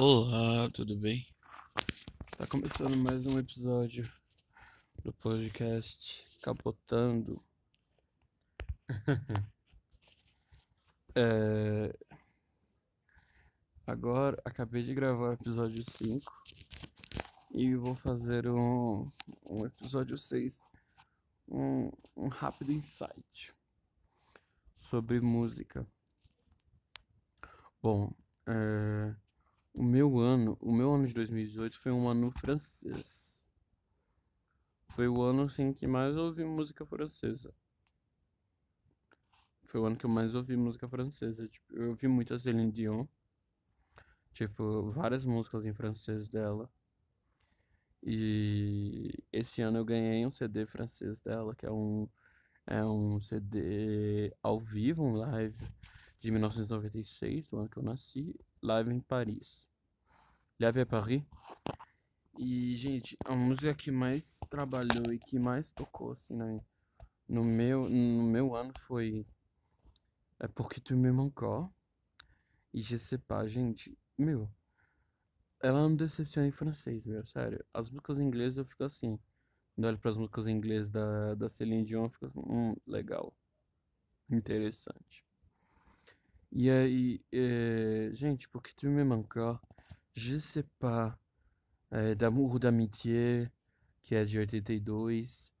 Olá, tudo bem? Tá começando mais um episódio do podcast Capotando. é... Agora acabei de gravar o episódio 5 e vou fazer um, um episódio 6, um, um rápido insight sobre música. Bom, é... o meu ano, o meu ano de 2018 foi um ano francês. Foi o ano assim que mais ouvi música francesa. Foi o ano que eu mais ouvi música francesa. Tipo, eu ouvi muito a Céline Dion. Tipo, várias músicas em francês dela. E esse ano eu ganhei um CD francês dela, que é um, é um CD ao vivo, um live de 1996, do ano que eu nasci, live em Paris. Live à Paris. E, gente, a música que mais trabalhou e que mais tocou, assim, né, no, meu, no meu ano foi É Porque Tu Me Encore. E Je sais pas, gente, meu, ela me decepciona em francês, meu, sério. As músicas em inglês eu fico assim. Quando eu olho pras músicas em inglês da, da Celine Dion, eu fico assim, hum, legal, interessante. E aí, é, gente, Porque Tu Me Encore, Je sais pas, é, D'amour ou d'amitié, que é de 82,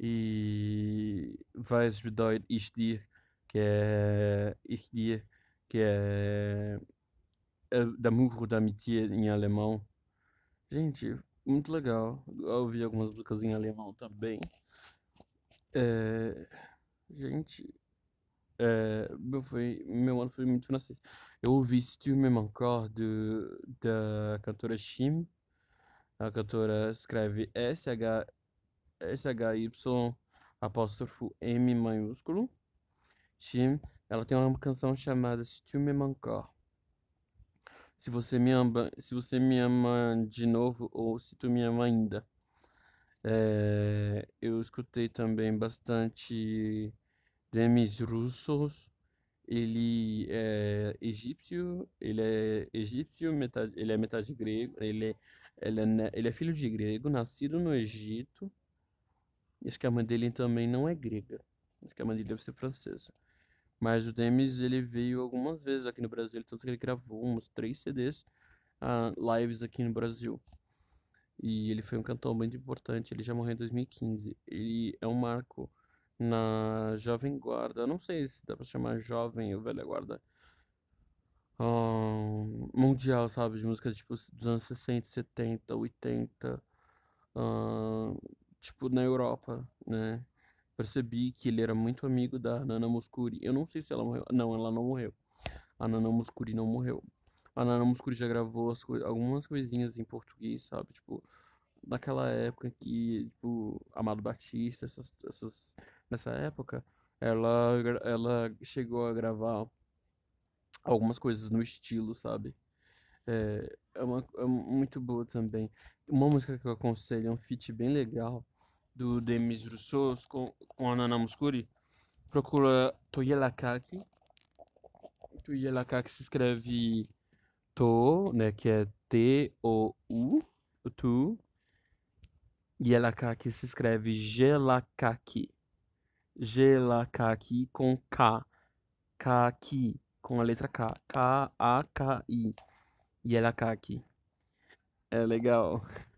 e Was bedeutet ich dir, que é Ich dir, que é é D'amour ou d'amitié em alemão. Gente, muito legal. Eu ouvi algumas músicas em alemão também. É, gente, é, meu, foi, meu ano foi muito francês. Eu ouvi Si tu encore do, da cantora Shim. A cantora escreve S-H, S-H-Y apóstrofo M maiúsculo. Shim, ela tem uma canção chamada tu me encore. Se você me ama, se você me ama de novo ou se tu me ama ainda. É, eu escutei também bastante Demis Russos. Ele é egípcio, ele é egípcio, metade, ele é metade grego, ele é, ele é, ele é filho de grego, nascido no Egito. Acho que a mãe dele também não é grega. Acho que a mãe dele deve ser francesa. Mas o Demis, ele veio algumas vezes aqui no Brasil, tanto que ele gravou uns três CDs, ah, lives aqui no Brasil. E ele foi um cantor muito importante, ele já morreu em 2015. Ele é um marco na Jovem Guarda, não sei se dá pra chamar jovem ou velha guarda, ah, mundial, sabe? De música tipo dos anos 60, 70, 80, ah, tipo na Europa, né? Percebi que ele era muito amigo da Nana Mouskouri. Eu não sei se ela morreu. Não, ela não morreu. A Nana Mouskouri não morreu. A Nana Mouskouri já gravou algumas coisinhas em português, sabe? Tipo, naquela época que, tipo, Amado Batista, essas, essas, nessa época, ela, ela chegou a gravar algumas coisas no estilo, sabe? É, é, uma, é muito boa também. Uma música que eu aconselho, é um feat bem legal, do Demis Roussos com, com a Nana Mouskouri. Procura Toyelakaki. Toyelakaki se escreve To, né, que é T-O-U, Tu. Yelakaki se escreve Gelakaki. Gelakaki com K. Kaki, com a letra K. K-A-K-I. Yelakaki. É legal.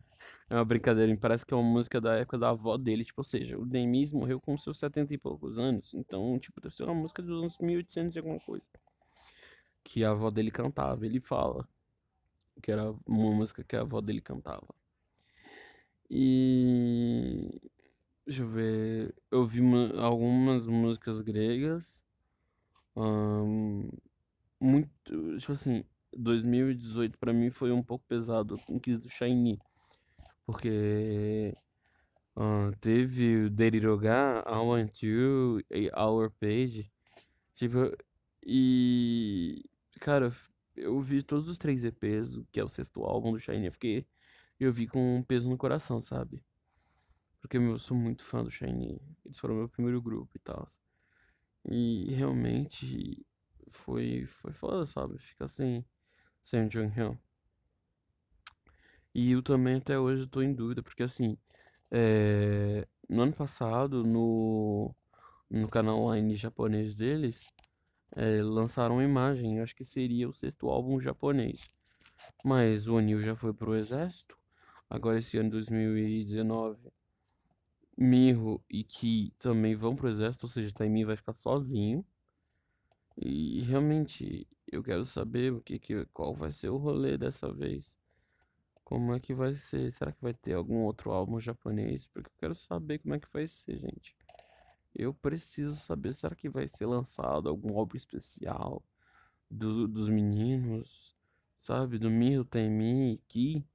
É uma brincadeira, parece que é uma música da época da avó dele, tipo, ou seja, o Demis morreu com seus 70 e poucos anos, então, tipo, deve ser uma música dos anos 1800 e alguma coisa, que a avó dele cantava, ele fala que era uma música que a avó dele cantava. E deixa eu ver, eu vi algumas músicas gregas, muito, tipo assim, 2018 pra mim foi um pouco pesado com o quesito Shiny, porque teve o Deriroga, I Want You, Our Page. Tipo, e. Cara, eu vi todos os três EPs, que é o sexto álbum do Shiny, eu fiquei. Eu vi com um peso no coração, sabe? Porque eu sou muito fã do Shiny. Eles foram meu primeiro grupo e tal. E realmente foi, foi foda, sabe? Fica assim, sem o Junghyun. E eu também até hoje tô em dúvida, porque assim, é, no ano passado, no, no canal online japonês deles, é, lançaram uma imagem, acho que seria o sexto álbum japonês. Mas o Anil já foi pro exército, agora esse ano 2019, Miho e Ki também vão pro exército, ou seja, Taimi vai ficar sozinho. E realmente eu quero saber o que, que qual vai ser o rolê dessa vez. Como é que vai ser? Será que vai ter algum outro álbum japonês? Porque eu quero saber como é que vai ser, gente. Eu preciso saber, será que vai ser lançado algum álbum especial do, dos meninos? Sabe? Do Miho, Taimi e Ki?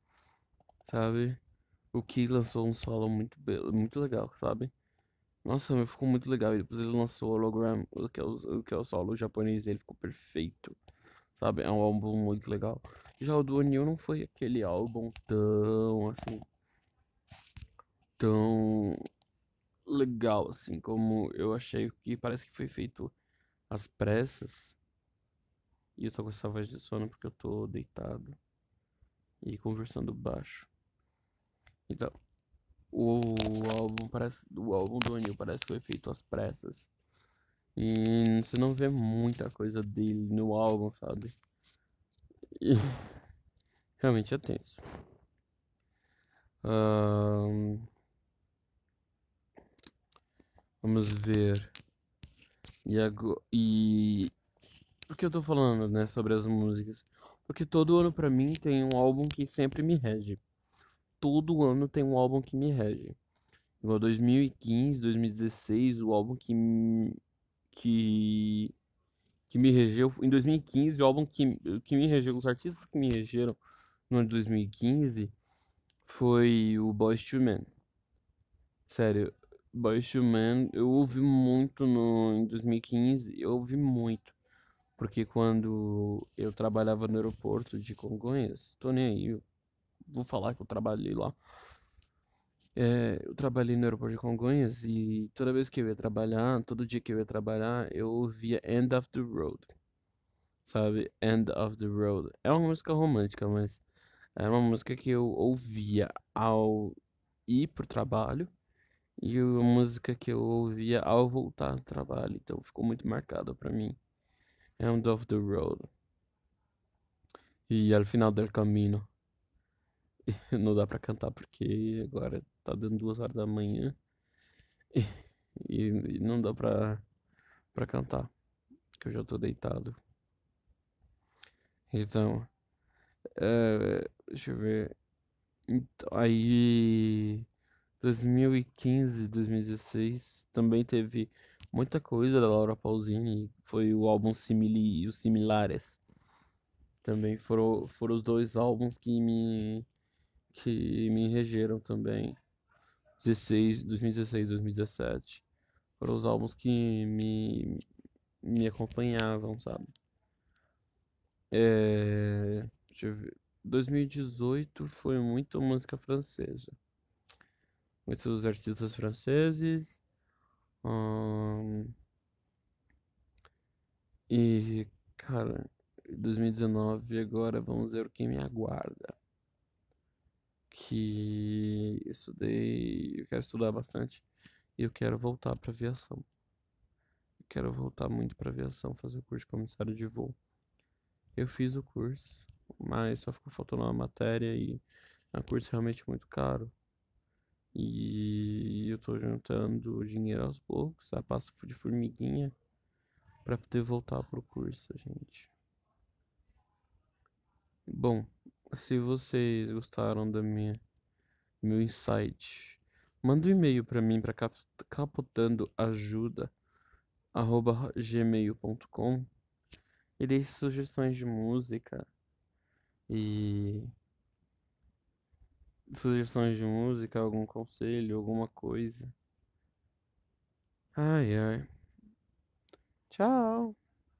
Sabe? O Ki lançou um solo muito, muito legal, sabe? Nossa, ficou muito legal. E depois ele lançou o Hologram, que é o, que é o solo japonês, ele ficou perfeito. Sabe? É um álbum muito legal. Já o do Anil não foi aquele álbum tão assim. Tão legal assim como eu achei que parece que foi feito às pressas. E eu tô com essa voz de sono porque eu tô deitado e conversando baixo. Então, o álbum parece. O álbum do Anil parece que foi feito às pressas. E você não vê muita coisa dele no álbum, sabe? E realmente é tenso. Um, vamos ver. E, agora, e por que eu tô falando, né, sobre as músicas? Porque todo ano pra mim tem um álbum que sempre me rege todo ano tem um álbum que me rege. Igual 2015, 2016, o álbum que que que me regeu em 2015, o álbum que, que me regeu, os artistas que me regeram no ano de 2015 foi o Boyz II Men. Sério, Boyz II Men, eu ouvi muito no em 2015, eu ouvi muito. Porque quando eu trabalhava no aeroporto de Congonhas, tô nem aí, vou falar que eu trabalhei lá. É, eu trabalhei no aeroporto de Congonhas e toda vez que eu ia trabalhar, todo dia que eu ia trabalhar, eu ouvia End of the Road. Sabe? End of the Road. É uma música romântica, mas era uma música que eu ouvia ao ir pro trabalho e uma música que eu ouvia ao voltar do trabalho. Então ficou muito marcado para mim. End of the Road. E al final del camino. Não dá pra cantar porque agora tá dando duas horas da manhã. E, e não dá pra, pra cantar. Que eu já tô deitado. Então. É, deixa eu ver. Então, aí. 2015, 2016 também teve muita coisa da Laura Pausini. Foi o álbum Simili e os Similares. Também foram, foram os dois álbuns que me que me regeram também. 16, 2016, 2017. Foram os álbuns que me, me acompanhavam, sabe? É, deixa eu ver. 2018 foi muito música francesa. Muitos artistas franceses. Hum, e, cara, 2019 agora vamos ver o que me aguarda que estudei, eu quero estudar bastante e eu quero voltar para aviação. Eu quero voltar muito para aviação, fazer o curso de comissário de voo. Eu fiz o curso, mas só ficou faltando uma matéria e é um curso realmente muito caro. E eu tô juntando dinheiro aos poucos, a passo de formiguinha, para poder voltar pro curso, gente. Bom, se vocês gostaram da minha meu insight, manda um e-mail para mim para capotandoajuda@gmail.com e deixe sugestões de música e sugestões de música, algum conselho, alguma coisa. Ai ai. Tchau.